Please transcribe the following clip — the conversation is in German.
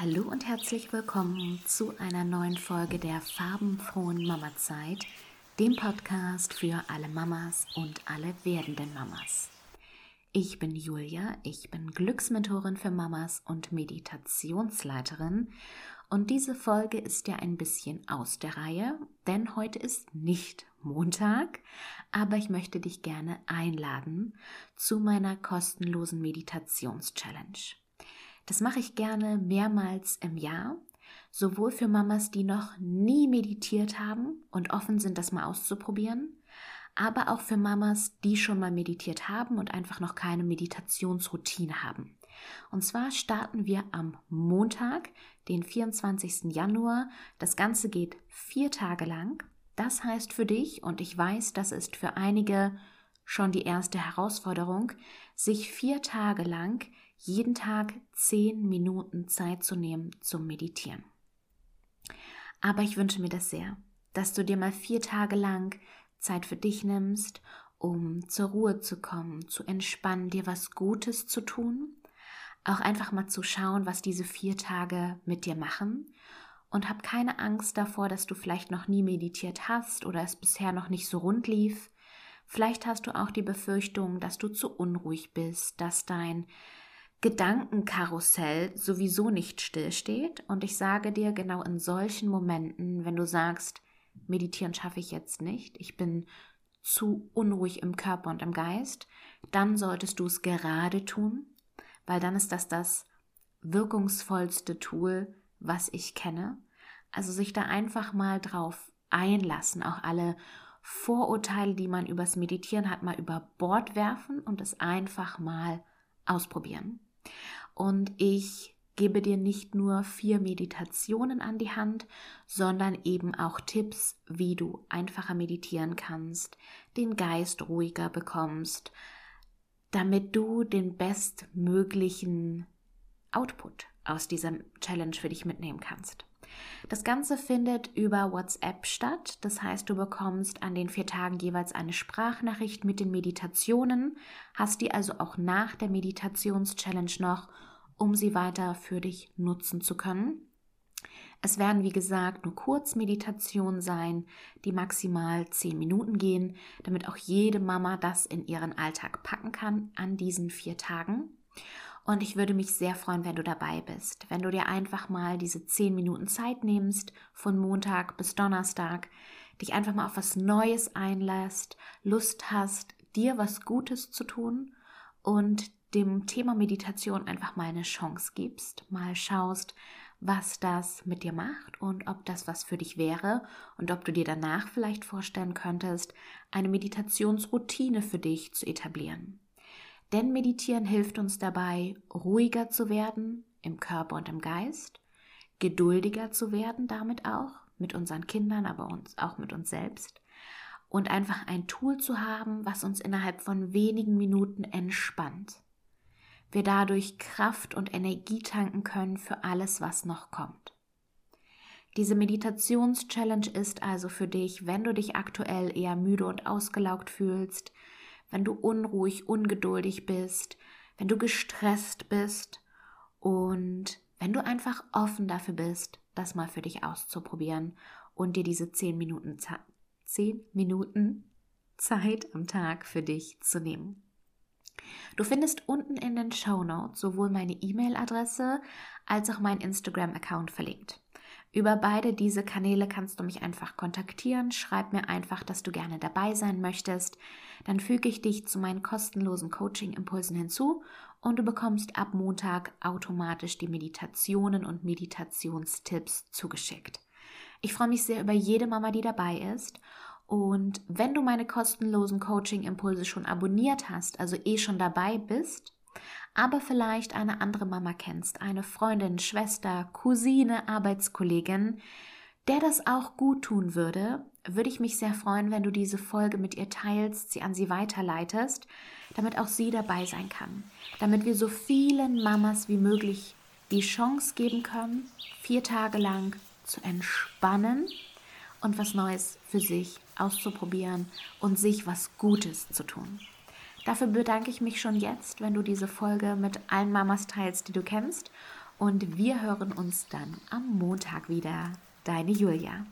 Hallo und herzlich willkommen zu einer neuen Folge der farbenfrohen Mamazeit, dem Podcast für alle Mamas und alle werdenden Mamas. Ich bin Julia, ich bin Glücksmentorin für Mamas und Meditationsleiterin und diese Folge ist ja ein bisschen aus der Reihe, denn heute ist nicht Montag, aber ich möchte dich gerne einladen zu meiner kostenlosen Meditations-Challenge. Das mache ich gerne mehrmals im Jahr, sowohl für Mamas, die noch nie meditiert haben und offen sind, das mal auszuprobieren, aber auch für Mamas, die schon mal meditiert haben und einfach noch keine Meditationsroutine haben. Und zwar starten wir am Montag, den 24. Januar. Das Ganze geht vier Tage lang. Das heißt für dich, und ich weiß, das ist für einige schon die erste Herausforderung, sich vier Tage lang jeden Tag zehn Minuten Zeit zu nehmen zum Meditieren. Aber ich wünsche mir das sehr, dass du dir mal vier Tage lang Zeit für dich nimmst, um zur Ruhe zu kommen, zu entspannen, dir was Gutes zu tun, auch einfach mal zu schauen, was diese vier Tage mit dir machen und hab keine Angst davor, dass du vielleicht noch nie meditiert hast oder es bisher noch nicht so rund lief. Vielleicht hast du auch die Befürchtung, dass du zu unruhig bist, dass dein Gedankenkarussell sowieso nicht stillsteht. Und ich sage dir, genau in solchen Momenten, wenn du sagst, meditieren schaffe ich jetzt nicht, ich bin zu unruhig im Körper und im Geist, dann solltest du es gerade tun, weil dann ist das das wirkungsvollste Tool, was ich kenne. Also sich da einfach mal drauf einlassen, auch alle Vorurteile, die man übers Meditieren hat, mal über Bord werfen und es einfach mal ausprobieren. Und ich gebe dir nicht nur vier Meditationen an die Hand, sondern eben auch Tipps, wie du einfacher meditieren kannst, den Geist ruhiger bekommst, damit du den bestmöglichen Output aus dieser Challenge für dich mitnehmen kannst. Das Ganze findet über WhatsApp statt. Das heißt, du bekommst an den vier Tagen jeweils eine Sprachnachricht mit den Meditationen, hast die also auch nach der Meditations-Challenge noch, um sie weiter für dich nutzen zu können. Es werden, wie gesagt, nur Kurzmeditationen sein, die maximal zehn Minuten gehen, damit auch jede Mama das in ihren Alltag packen kann an diesen vier Tagen. Und ich würde mich sehr freuen, wenn du dabei bist, wenn du dir einfach mal diese zehn Minuten Zeit nimmst, von Montag bis Donnerstag, dich einfach mal auf was Neues einlässt, Lust hast, dir was Gutes zu tun und dem Thema Meditation einfach mal eine Chance gibst, mal schaust, was das mit dir macht und ob das was für dich wäre und ob du dir danach vielleicht vorstellen könntest, eine Meditationsroutine für dich zu etablieren. Denn Meditieren hilft uns dabei, ruhiger zu werden im Körper und im Geist, geduldiger zu werden damit auch, mit unseren Kindern, aber uns auch mit uns selbst. Und einfach ein Tool zu haben, was uns innerhalb von wenigen Minuten entspannt. Wir dadurch Kraft und Energie tanken können für alles, was noch kommt. Diese Meditations-Challenge ist also für dich, wenn du dich aktuell eher müde und ausgelaugt fühlst, wenn du unruhig, ungeduldig bist, wenn du gestresst bist und wenn du einfach offen dafür bist, das mal für dich auszuprobieren und dir diese zehn Minuten, zehn Minuten Zeit am Tag für dich zu nehmen. Du findest unten in den Show Notes sowohl meine E-Mail-Adresse als auch meinen Instagram-Account verlinkt. Über beide diese Kanäle kannst du mich einfach kontaktieren. Schreib mir einfach, dass du gerne dabei sein möchtest. Dann füge ich dich zu meinen kostenlosen Coaching-Impulsen hinzu und du bekommst ab Montag automatisch die Meditationen und Meditationstipps zugeschickt. Ich freue mich sehr über jede Mama, die dabei ist. Und wenn du meine kostenlosen Coaching-Impulse schon abonniert hast, also eh schon dabei bist, aber vielleicht eine andere Mama kennst, eine Freundin, Schwester, Cousine, Arbeitskollegin, der das auch gut tun würde, würde ich mich sehr freuen, wenn du diese Folge mit ihr teilst, sie an sie weiterleitest, damit auch sie dabei sein kann, damit wir so vielen Mamas wie möglich die Chance geben können, vier Tage lang zu entspannen und was Neues für sich auszuprobieren und sich was Gutes zu tun. Dafür bedanke ich mich schon jetzt, wenn du diese Folge mit allen Mamas teilst, die du kennst. Und wir hören uns dann am Montag wieder. Deine Julia.